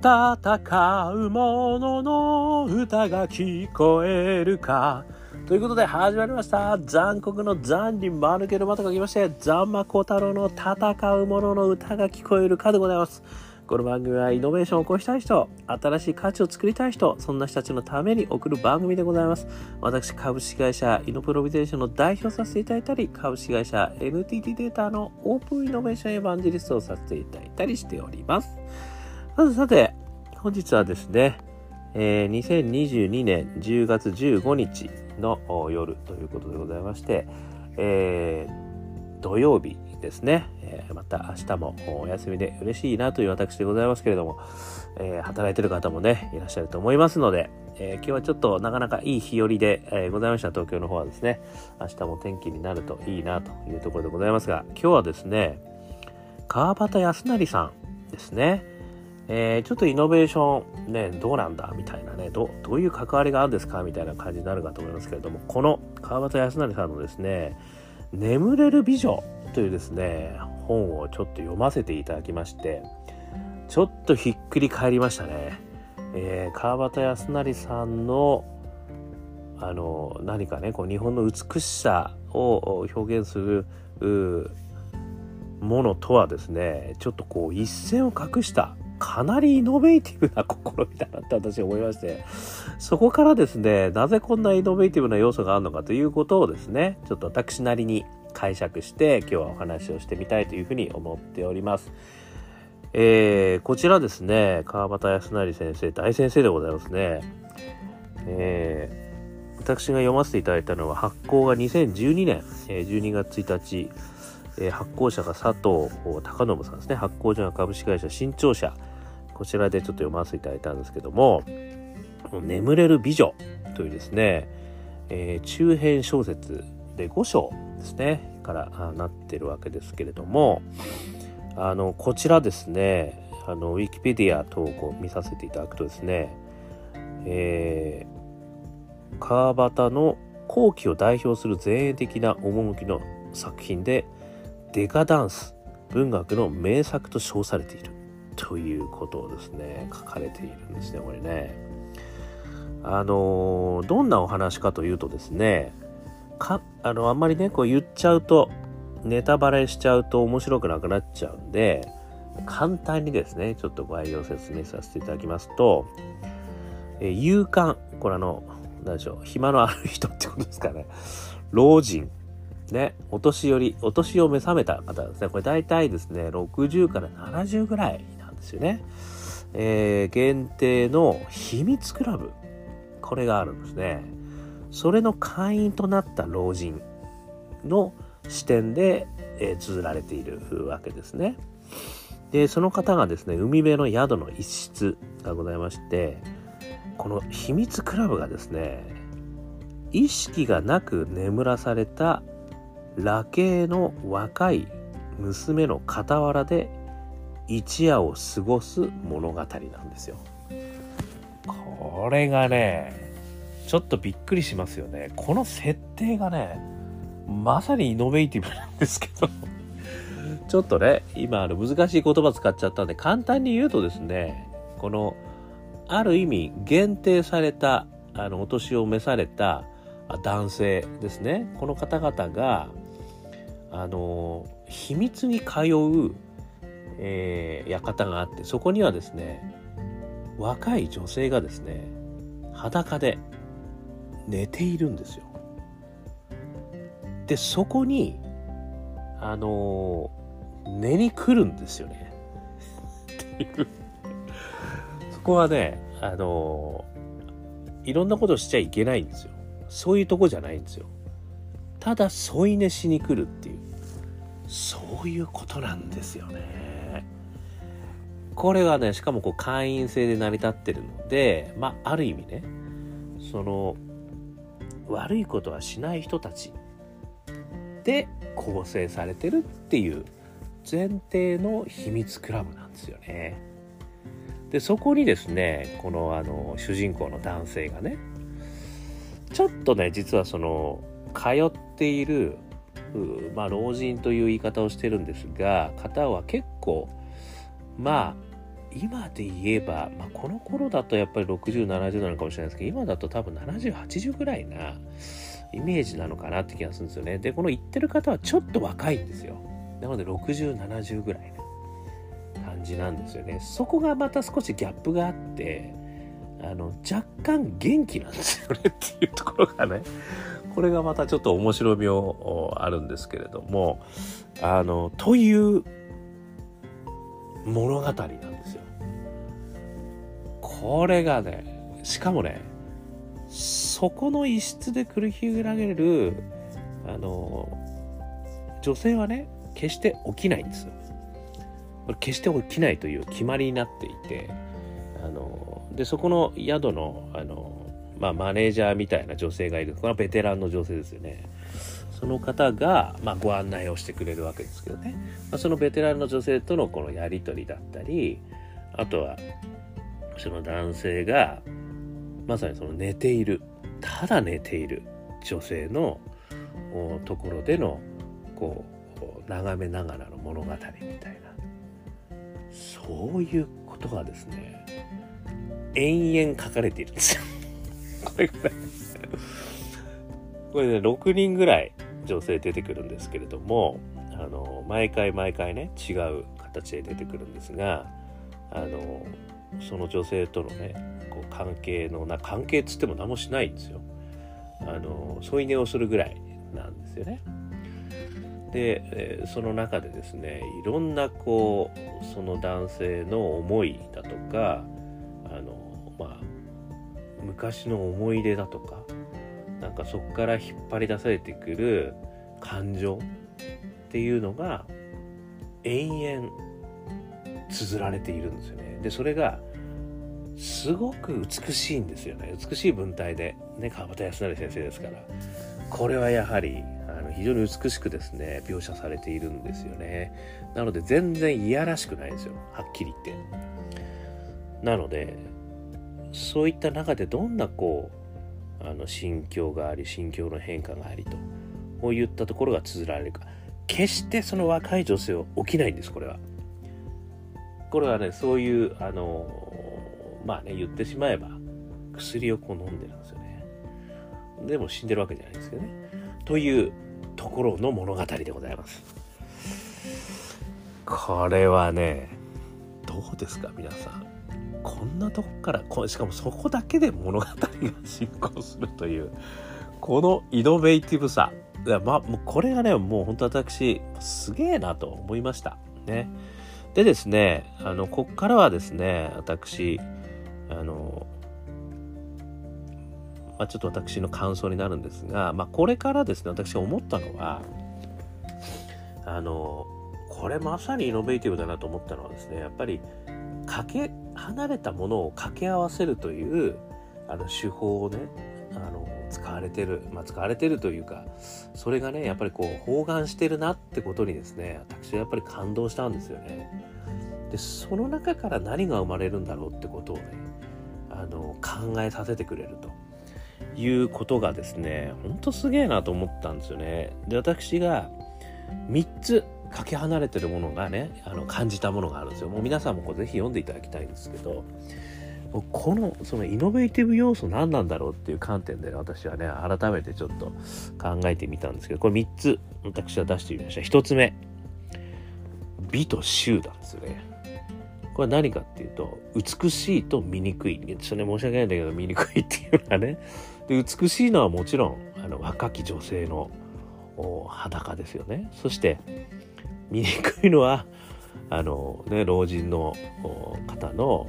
戦う者のの歌が聞こえるか。ということで始まりました。残酷の残に間抜けるまと書きまして、ザンマコ太郎の戦う者の歌が聞こえるかでございます。この番組はイノベーションを起こしたい人、新しい価値を作りたい人、そんな人たちのために送る番組でございます。私、株式会社イノプロビゼーションの代表させていただいたり、株式会社 NTT データのオープンイノベーションエヴァンジリストをさせていただいたりしております。さてさて、本日はですね、えー、2022年10月15日の夜ということでございまして、えー、土曜日ですね、えー、また明日もお休みで嬉しいなという私でございますけれども、えー、働いてる方もね、いらっしゃると思いますので、えー、今日はちょっとなかなかいい日和で、えー、ございました東京の方はですね、明日も天気になるといいなというところでございますが、今日はですね、川端康成さんですね、えー、ちょっとイノベーションね、どうなんだみたいなねど、どういう関わりがあるんですかみたいな感じになるかと思いますけれども、この川端康成さんのですね、眠れる美女というですね、本をちょっと読ませていただきまして、ちょっとひっくり返りましたね。えー、川端康成さんのあの何かねこう日本の美しさを表現するものとはですねちょっとこう一線を画したかなりイノベーティブな試みだなって私は思いまして、そこからですね、なぜこんなイノベーティブな要素があるのかということをですね、ちょっと私なりに解釈して今日はお話をしてみたいというふうに思っております。えー、こちらですね、川端康成先生、大先生でございますね。えー、私が読ませていただいたのは発行が2012年、えー、12月1日、えー、発行者が佐藤隆信さんですね。発行所が株式会社新潮社。こちらでちょっと読ませていただいたんですけども、眠れる美女というですね、えー、中編小説で5章ですね、からなってるわけですけれども、あの、こちらですね、あの、ウィキペディア等を見させていただくとですね、えー、川端の後期を代表する前衛的な趣の作品で、デカダンス、文学の名作と称されている。ということをですね書かれているんですねこれね。あのどんなお話かというとですねかあのあんまりねこう言っちゃうとネタバレしちゃうと面白くなくなっちゃうんで簡単にですねちょっと概要説明させていただきますと、え勇敢これあの何でしょう暇のある人ってことですかね老人ね、お年寄り、お年を召さめた方ですね。これ大体ですね、60から70ぐらいですよね。えー、限定の秘密クラブ。これがあるんですね。それの会員となった老人の視点で、えー、綴られているわけですね。で、その方がですね、海辺の宿の一室がございまして、この秘密クラブがですね、意識がなく眠らされた裸系の若い娘の傍らで一夜を過ごす物語なんですよ。これがね、ちょっとびっくりしますよね。この設定がね、まさにイノベーティブなんですけど、ちょっとね、今あの難しい言葉使っちゃったんで、簡単に言うとですね、この、ある意味限定された、あの、お年を召された男性ですね。この方々が、あの、秘密に通うえー、館があってそこにはですね若い女性がですね裸で寝ているんですよ。でそこにあのー、寝に来るんですよね。そこはねあのー、いろんなことしちゃいけないんですよ。そういうとこじゃないんですよ。ただ添い寝しに来るっていうそういうことなんですよね。これがね、しかもこう会員制で成り立ってるので、まあ、ある意味ね、その、悪いことはしない人たちで構成されてるっていう前提の秘密クラブなんですよね。で、そこにですね、このあの、主人公の男性がね、ちょっとね、実はその、通っている、まあ、老人という言い方をしてるんですが、方は結構、まあ、今で言えば、まあ、この頃だとやっぱり6070なのかもしれないですけど今だと多分7080ぐらいなイメージなのかなって気がするんですよね。でこの言ってる方はちょっと若いんですよ。なので6070ぐらいな感じなんですよね。そこがまた少しギャップがあってあの若干元気なんですよねっていうところがね。これがまたちょっと面白みをあるんですけれどもあのという物語なんですよ。これがねしかもねそこの一室で繰り広げるあの女性はね決して起きないんですよ。これ決して起きないという決まりになっていてあのでそこの宿のあの、まあ、マネージャーみたいな女性がいるこれはベテランの女性ですよね。その方が、まあ、ご案内をしてくれるわけですけどね、まあ、そのベテランの女性とのこのやり取りだったりあとはその男性がまさにその寝ているただ寝ている女性のところでのこう眺めながらの物語みたいなそういうことがですね延々書かれているんですよ。これぐらい。これね6人ぐらい女性出てくるんですけれどもあの毎回毎回ね違う形で出てくるんですがあのその女性とのねこう関係のな関係っつっても何もしないんですよ。あの添い寝をするぐらいなんですよね。で、その中でですねいろんなこうその男性の思いだとかあのまあ昔の思い出だとかなんかそこから引っ張り出されてくる感情っていうのが延々綴られているんですよね。でそれがすごく美しいんですよね。美しい文体でね川端康成先生ですから。これはやはりあの非常に美しくですね描写されているんですよね。なので全然いやらしくないですよ。はっきり言って。なのでそういった中でどんなこうあの心境があり心境の変化がありとこういったところが綴られるか。決してその若い女性は起きないんですこれは。これはねそういうあのまあね言ってしまえば薬をこう飲んでるんですよね。でも死んでるわけじゃないですけどね。というところの物語でございます。これはねどうですか皆さん。こんなとこからしかもそこだけで物語が進行するというこのイノベーティブさまあ、もうこれがね、もう本当私、すげえなと思いました。ね。でですね、あの、こっからはですね、私、あの、まあ、ちょっと私の感想になるんですが、まあ、これからですね、私思ったのは、あの、これまさにイノベーティブだなと思ったのはですね、やっぱり、かけ、離れたものを掛け合わせるという、あの、手法をね、あの、使われてる、まあ、使われてるというかそれがねやっぱりこう包含してるなってことにですね私はやっぱり感動したんですよね。でその中から何が生まれるんだろうってことをねあの考えさせてくれるということがですねほんとすげえなと思ったんですよね。で私が3つかけ離れてるものがねあの感じたものがあるんですよ。もう皆さんもこうぜひ読んでいただきたいんですけどこのそのイノベーティブ要素何なんだろうっていう観点で私はね改めてちょっと考えてみたんですけどこれ3つ私は出してみました。1つ目美と衆なんですよね。これ何かっていうと美しいと醜い。ちょっとね申し訳ないんだけど醜いっていうのはね。で美しいのはもちろんあの若き女性の裸ですよね。そして醜いのはあのね老人の方の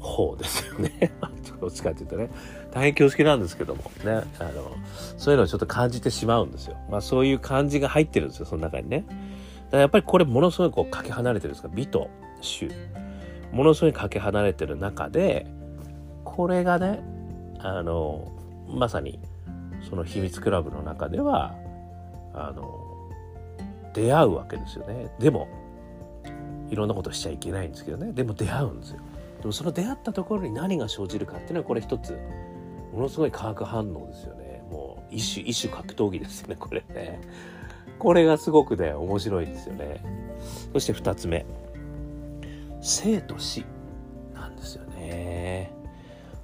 方ですよね。どっちかっていうとね、大変恐縮なんですけどもね、あの、そういうのをちょっと感じてしまうんですよ。まあそういう感じが入ってるんですよ、その中にね。だやっぱりこれものすごいこうかけ離れてるんですか、美と衆。ものすごいかけ離れてる中で、これがね、あの、まさにその秘密クラブの中では、あの、出会うわけですよね。でも、いろんなことしちゃいけないんですけどねでも出会うんですよでもその出会ったところに何が生じるかっていうのはこれ一つものすごい化学反応ですよねもう一種一種格闘技ですよねこれねこれがすごくね面白いんですよねそして2つ目生と死なんですよね。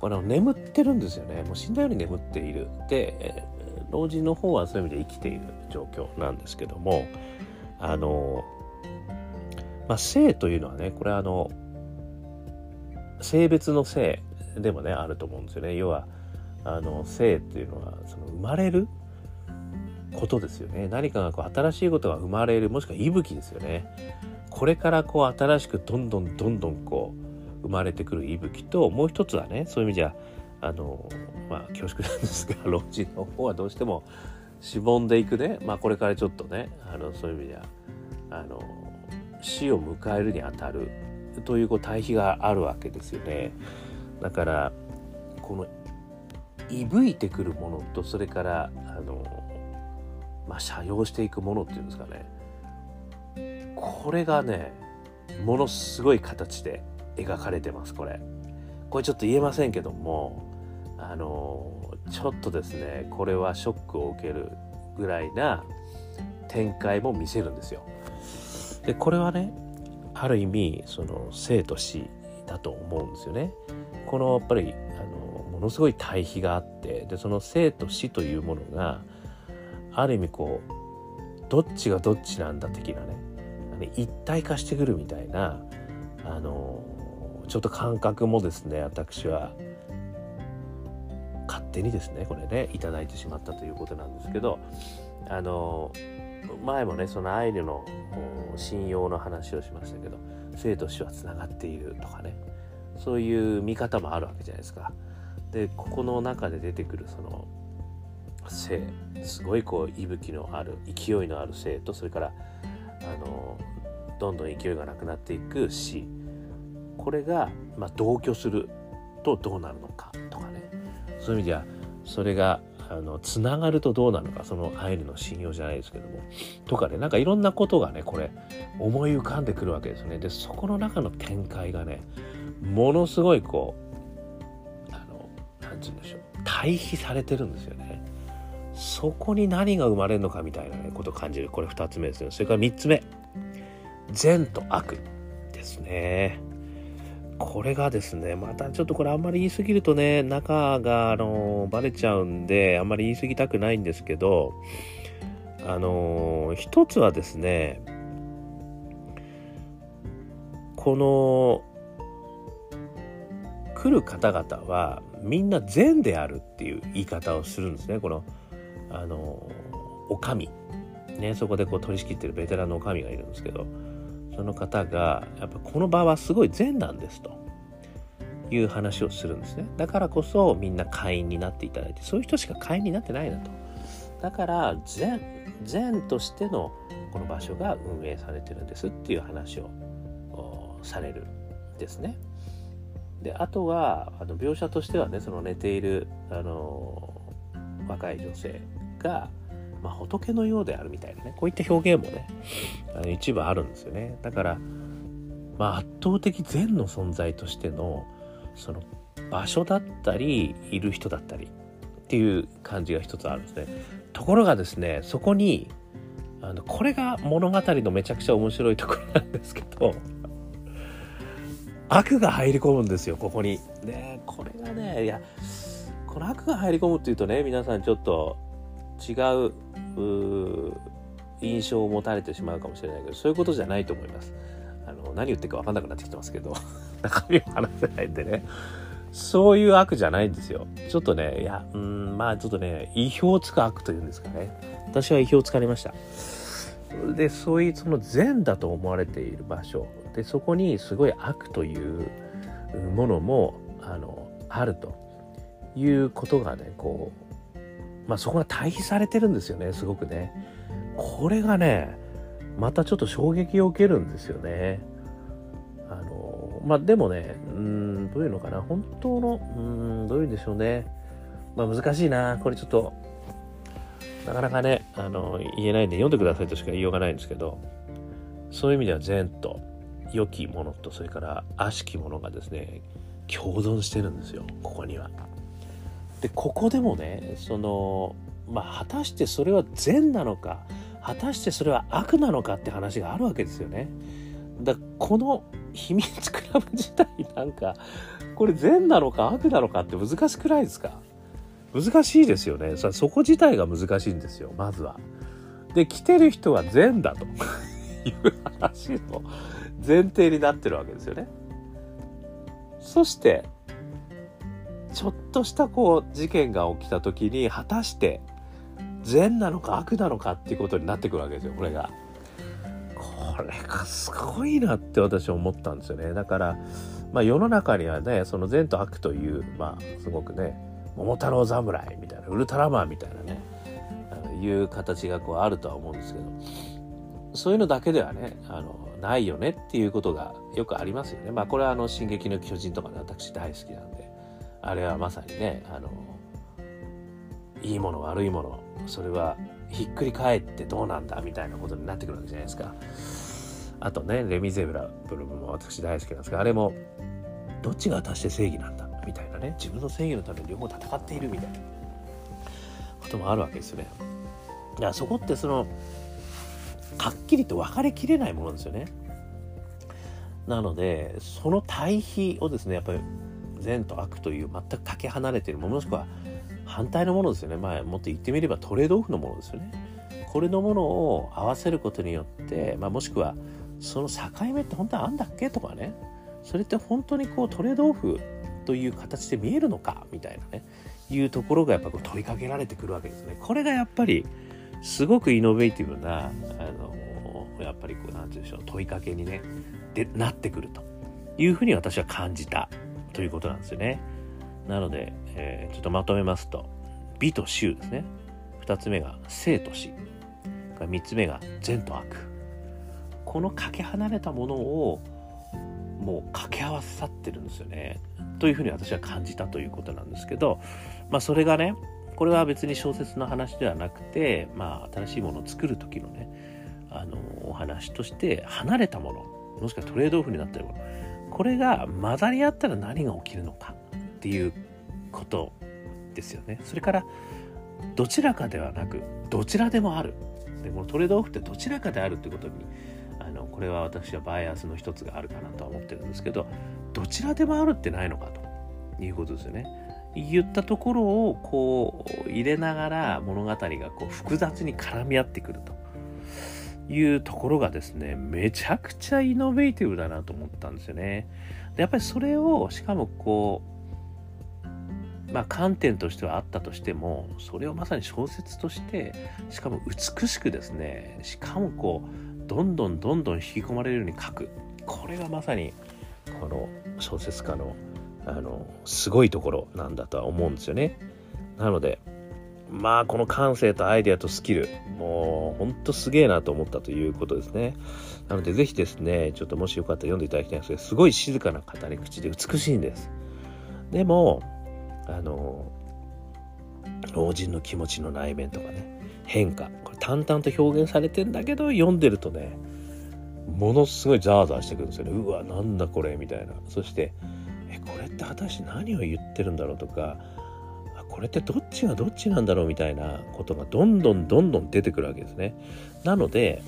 これ眠ってるんですよね。もう死んだように眠っている。で、老人の方はそういう意味で生きている状況なんですけども、あの、まあ、性というのはね、これあの、性別の性でもね、あると思うんですよね。要は、あの、性っていうのは、その生まれることですよね。何かがこう新しいことが生まれる、もしくは息吹ですよね。これからこう新しくどんどんどんどんこう生まれてくる息吹と、もう一つはね、そういう意味じゃ、あの、まあ恐縮なんですが、老人の方はどうしてもしぼんでいくね、まあこれからちょっとね、あの、そういう意味じゃ、あの、死を迎えるにあたるというこう対比があるわけですよね。だから、この、いぶいてくるものと、それから、あの、まあ、斜陽していくものっていうんですかね。これがねものすごい形で描かれてますこれ。これちょっと言えませんけどもあのちょっとですねこれはショックを受けるぐらいな展開も見せるんですよ。でこれはねある意味その生と死だと思うんですよね。このやっぱりあのものすごい対比があってでその生と死というものがある意味こうどっちがどっちなんだ的なね一体化してくるみたいなあのちょっと感覚もですね私は勝手にですねこれね頂いてしまったということなんですけどあの前もねそのアイヌの信用の話をしましたけど生と死はつながっているとかねそういう見方もあるわけじゃないですか。でここの中で出てくるその性すごいこう息吹のある勢いのある性とそれからあのどんどん勢いがなくなっていく死。これが、まあ、同居するとどうなるのかそういう意味ではそれがあのつながるとどうなのかそのアイヌの信用じゃないですけども。とかねなんかいろんなことがねこれ思い浮かんでくるわけですね。でそこの中の展開がねものすごいこうあの何て言うんでしょう。対比されてるんですよね。そこに何が生まれるのかみたいな、ね、ことを感じる。これ2つ目ですねそれから3つ目。善と悪ですね。これがですねまたちょっとこれあんまり言い過ぎるとね中があのバレちゃうんであんまり言い過ぎたくないんですけどあの一つはですねこの来る方々はみんな善であるっていう言い方をするんですね。このあのお上。ねそこでこう取り仕切ってるベテランのお上がいるんですけど。その方がやっぱこの場はすごい善なんですと。いう話をするんですね。だからこそみんな会員になっていただいてそういう人しか会員になってないなと。だから善善としてのこの場所が運営されてるんです。っていう話をされるんですね。であとはあの描写としてはねその寝ているあの若い女性が、まあ、仏のようであるみたいなねこういった表現もねあの一部あるんですよねだから、まあ、圧倒的善の存在としてのその場所だったりいる人だったりっていう感じが一つあるんですねところがですねそこにあのこれが物語のめちゃくちゃ面白いところなんですけど悪が入り込むんですよここに。でこれがねいやこの悪が入り込むっていうとね皆さんちょっと違う印象を持たれてしまうかもしれないけどそういうことじゃないと思います。あの何言ってるか分かんなくなってきてますけど 中身を話せないんでねそういう悪じゃないんですよ。ちょっとねいやうんまあちょっとね意表をつく悪というんですかね私は意表をつかれました。でそういうその善だと思われている場所でそこにすごい悪というものもあのあるということがねこうまあそこが対比されてるんですよねすごくね。これがねまたちょっと衝撃を受けるんですよね。あのまあでもねうんどういうのかな本当のうんどういうんでしょうね。まあ難しいなこれちょっと。なかなかねあの言えないんで読んでくださいとしか言いようがないんですけど。そういう意味では善と良きものとそれから悪しきものがですね共存してるんですよここには。でここでもねそのまあ果たしてそれは善なのか果たしてそれは悪なのかって話があるわけですよね。だこの秘密クラブ自体なんかこれ善なのか悪なのかって難しくないですか？難しいですよねそこ自体が難しいんですよまずは。で来てる人は善だという話の前提になってるわけですよね。そしてちょっとしたこう事件が起きた時に果たして善なのか悪なのかっていうことになってくるわけですよこれが。これがすごいなって私は思ったんですよね。だから、まあ、世の中にはねその善と悪というまあすごくね桃太郎侍みたいなウルトラマンみたいなねいう形がこうあるとは思うんですけどそういうのだけではねあのないよねっていうことがよくありますよね。まあこれはあの「進撃の巨人」とかね私大好きなんであれはまさにねあのいいもの悪いものそれはひっくり返ってどうなんだみたいなことになってくるわけじゃないですか。あとねレミゼブラブルも私大好きなんですがあれもどっちが果たして正義なんだみたいなね自分の正義のために両方戦っているみたいなこともあるわけですよね。だからそこってそのはっきりと分かれきれないものですよね。なのでその対比をですねやっぱり善と悪という全くかけ離れてるももしくは反対のものですよね。まあもっと言ってみればトレードオフのものですよね。これのものを合わせることによって、まあ、もしくはその境目って本当はあんだっけとかねそれって本当にこうトレードオフという形で見えるのかみたいなねいうところがやっぱこう問いかけられてくるわけですね。これがやっぱりすごくイノベーティブなあのやっぱりこう何て言うんでしょう問いかけにねでなってくるというふうに私は感じたということなんですよね。なので、えー、ちょっとまとめますと美と衆ですね。2つ目が生と死。3つ目が善と悪。このかけ離れたものをもう掛け合わさってるんですよね。というふうに私は感じたということなんですけどまあそれがねこれは別に小説の話ではなくてまあ新しいものを作る時のねあのお話として離れたものもしくはトレードオフになってるもの。これが混ざり合ったら何が起きるのかっていうことですよね。それからどちらかではなくどちらでもある。でもトレードオフってどちらかであるってことにあのこれは私はバイアスの一つがあるかなとは思ってるんですけどどちらでもあるってないのかということですよね。言ったところをこう入れながら物語がこう複雑に絡み合ってくると。いうところがですねめちゃくちゃイノベーティブだなと思ったんですよね。でやっぱりそれをしかもこうまあ観点としてはあったとしてもそれをまさに小説としてしかも美しくですねしかもこうどんどんどんどん引き込まれるように書くこれがまさにこの小説家のあのすごいところなんだとは思うんですよね。なのでまあこの感性とアイデアとスキルもうほんとすげえなと思ったということですね。なのでぜひですねちょっともしよかったら読んでいただきたいんですけどすごい静かな語り口で美しいんです。でもあの老人の気持ちの内面とかね変化これ淡々と表現されてんだけど読んでるとねものすごいザーザーしてくるんですよね。うわなんだこれみたいな。そしてえこれって果たして何を言ってるんだろうとかこれってどっちがどっちなんだろうみたいなことがどんどんどんどん出てくるわけですね。なので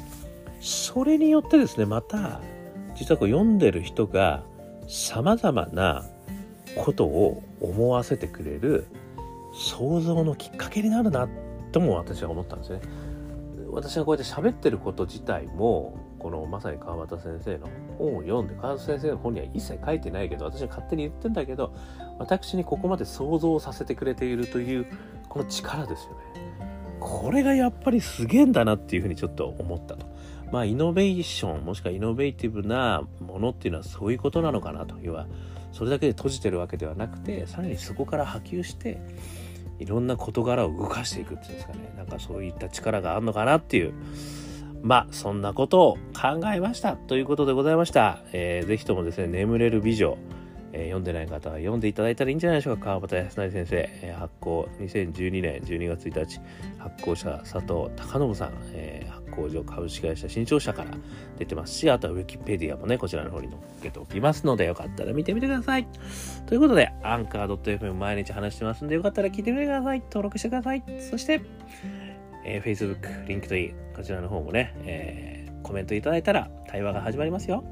それによってですねまた実はこう読んでる人がさまざまなことを思わせてくれる想像のきっかけになるなとも私は思ったんですね。私がこうやって喋ってること自体もこのまさに川端先生の本を読んで川端先生の本には一切書いてないけど私は勝手に言ってんだけど私にここまで想像させてくれているというこの力ですよね。これがやっぱりすげえんだなっていうふうにちょっと思ったと。まあイノベーションもしくはイノベーティブなものっていうのはそういうことなのかなと要はそれだけで閉じてるわけではなくてさらにそこから波及していろんな事柄を動かしていくっていうんですかねなんかそういった力があるのかなっていうまあそんなことを考えましたということでございました、えー、ぜひともですね眠れる美女えー、読んでない方は読んでいただいたらいいんじゃないでしょうか。川端康成先生、えー、発行2012年12月1日発行者佐藤隆信さん、えー、発行所株式会社新潮社から出てますしあとはウィキペディアもねこちらの方に載っけておきますのでよかったら見てみてください。ということでアンカー .fm 毎日話してますんでよかったら聞いてみてください。登録してください。そしてえー、Facebook、LinkedIn、こちらの方もね、えー、コメントいただいたら対話が始まりますよ。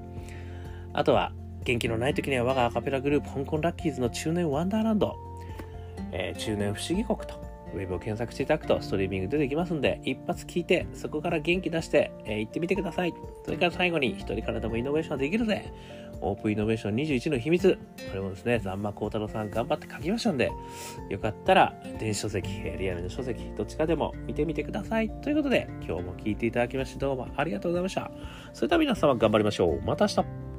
あとは、元気のない時には我がアカペラグループ、香港ラッキーズの中年ワンダーランド、えー、中年不思議国と、ウェブを検索していただくとストリーミング出てきますんで、一発聞いて、そこから元気出して、えー、行ってみてください。それから最後に、一人からでもイノベーションできるぜ。オープンイノベーション21の秘密。これもですね、ザンマコウタロさん頑張って書きましたんで、よかったら、電子書籍、リアルの書籍、どっちかでも見てみてください。ということで、今日も聞いていただきましてどうもありがとうございました。それでは皆様頑張りましょう。また明日。